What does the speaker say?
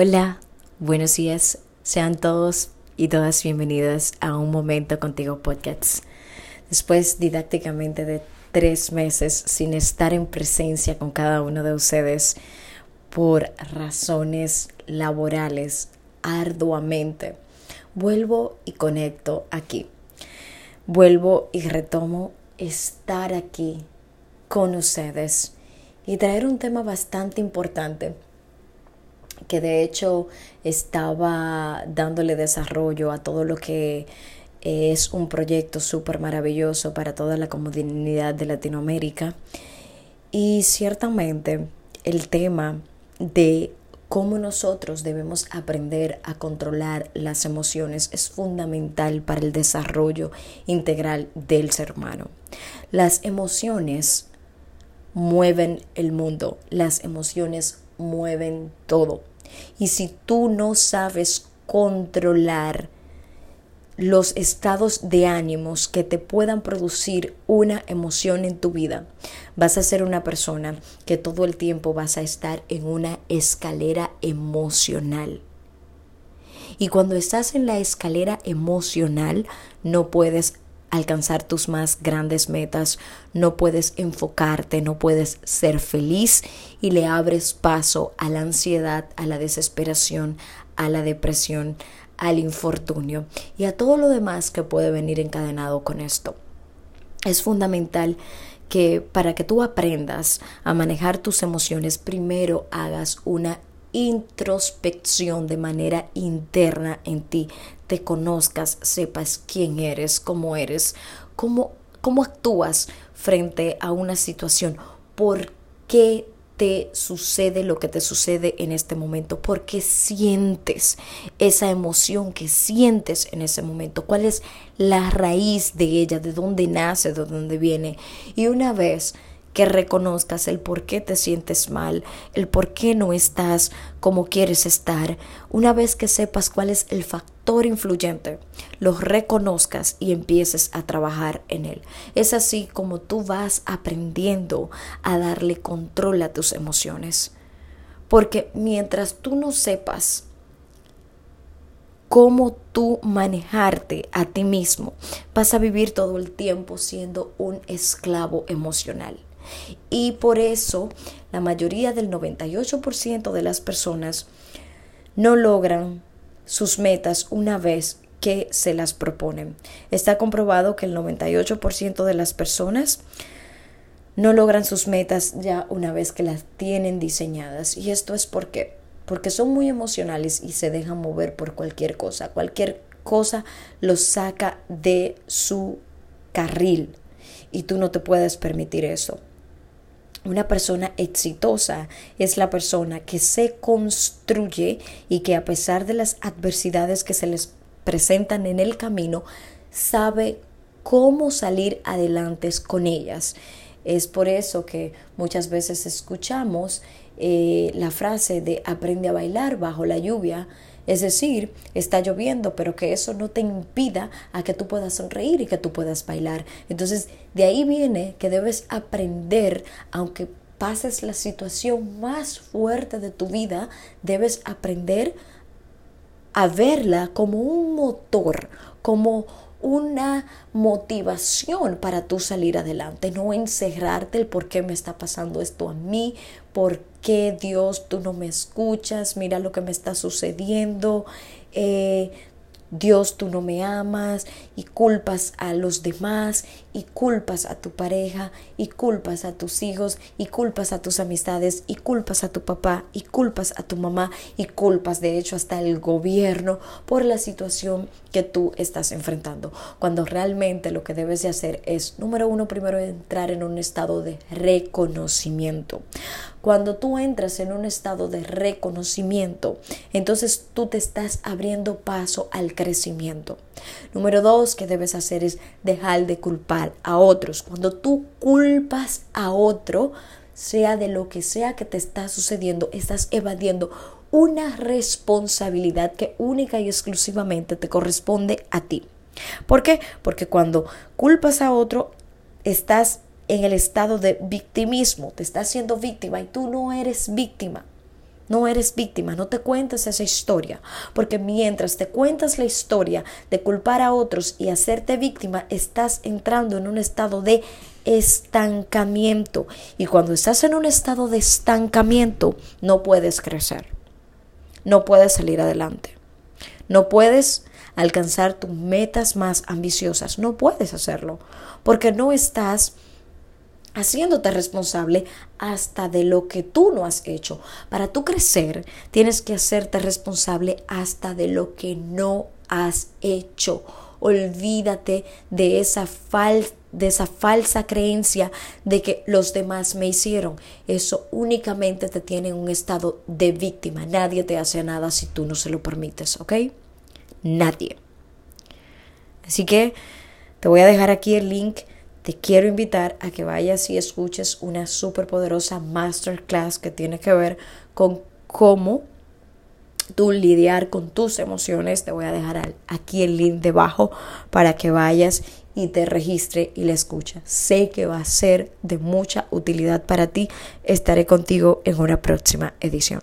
Hola, buenos días. Sean todos y todas bienvenidas a Un Momento Contigo Podcast. Después didácticamente de tres meses sin estar en presencia con cada uno de ustedes por razones laborales arduamente, vuelvo y conecto aquí. Vuelvo y retomo estar aquí con ustedes y traer un tema bastante importante que de hecho estaba dándole desarrollo a todo lo que es un proyecto súper maravilloso para toda la comunidad de Latinoamérica. Y ciertamente el tema de cómo nosotros debemos aprender a controlar las emociones es fundamental para el desarrollo integral del ser humano. Las emociones mueven el mundo, las emociones mueven todo. Y si tú no sabes controlar los estados de ánimos que te puedan producir una emoción en tu vida, vas a ser una persona que todo el tiempo vas a estar en una escalera emocional. Y cuando estás en la escalera emocional, no puedes alcanzar tus más grandes metas, no puedes enfocarte, no puedes ser feliz y le abres paso a la ansiedad, a la desesperación, a la depresión, al infortunio y a todo lo demás que puede venir encadenado con esto. Es fundamental que para que tú aprendas a manejar tus emociones, primero hagas una introspección de manera interna en ti, te conozcas, sepas quién eres, cómo eres, cómo, cómo actúas frente a una situación, por qué te sucede lo que te sucede en este momento, por qué sientes esa emoción que sientes en ese momento, cuál es la raíz de ella, de dónde nace, de dónde viene. Y una vez que reconozcas el por qué te sientes mal, el por qué no estás como quieres estar. Una vez que sepas cuál es el factor influyente, lo reconozcas y empieces a trabajar en él. Es así como tú vas aprendiendo a darle control a tus emociones. Porque mientras tú no sepas cómo tú manejarte a ti mismo, vas a vivir todo el tiempo siendo un esclavo emocional. Y por eso la mayoría del 98% de las personas no logran sus metas una vez que se las proponen. Está comprobado que el 98% de las personas no logran sus metas ya una vez que las tienen diseñadas. Y esto es porque porque son muy emocionales y se dejan mover por cualquier cosa. Cualquier cosa los saca de su carril y tú no te puedes permitir eso. Una persona exitosa es la persona que se construye y que a pesar de las adversidades que se les presentan en el camino, sabe cómo salir adelante con ellas. Es por eso que muchas veces escuchamos eh, la frase de aprende a bailar bajo la lluvia es decir, está lloviendo, pero que eso no te impida a que tú puedas sonreír y que tú puedas bailar. Entonces, de ahí viene que debes aprender, aunque pases la situación más fuerte de tu vida, debes aprender a verla como un motor, como una motivación para tú salir adelante, no encerrarte el por qué me está pasando esto a mí, por qué Dios tú no me escuchas, mira lo que me está sucediendo, eh, Dios tú no me amas y culpas a los demás y culpas a tu pareja y culpas a tus hijos y culpas a tus amistades y culpas a tu papá y culpas a tu mamá y culpas de hecho hasta el gobierno por la situación que tú estás enfrentando. Cuando realmente lo que debes de hacer es, número uno, primero entrar en un estado de reconocimiento. Cuando tú entras en un estado de reconocimiento, entonces tú te estás abriendo paso al crecimiento. Número dos que debes hacer es dejar de culpar a otros. Cuando tú culpas a otro, sea de lo que sea que te está sucediendo, estás evadiendo una responsabilidad que única y exclusivamente te corresponde a ti. ¿Por qué? Porque cuando culpas a otro, estás en el estado de victimismo, te estás siendo víctima y tú no eres víctima. No eres víctima, no te cuentes esa historia, porque mientras te cuentas la historia de culpar a otros y hacerte víctima, estás entrando en un estado de estancamiento. Y cuando estás en un estado de estancamiento, no puedes crecer, no puedes salir adelante, no puedes alcanzar tus metas más ambiciosas, no puedes hacerlo, porque no estás haciéndote responsable hasta de lo que tú no has hecho. Para tú crecer, tienes que hacerte responsable hasta de lo que no has hecho. Olvídate de esa, de esa falsa creencia de que los demás me hicieron. Eso únicamente te tiene en un estado de víctima. Nadie te hace nada si tú no se lo permites, ¿ok? Nadie. Así que te voy a dejar aquí el link te quiero invitar a que vayas y escuches una súper poderosa masterclass que tiene que ver con cómo tú lidiar con tus emociones. Te voy a dejar aquí el link debajo para que vayas y te registre y la escucha. Sé que va a ser de mucha utilidad para ti. Estaré contigo en una próxima edición.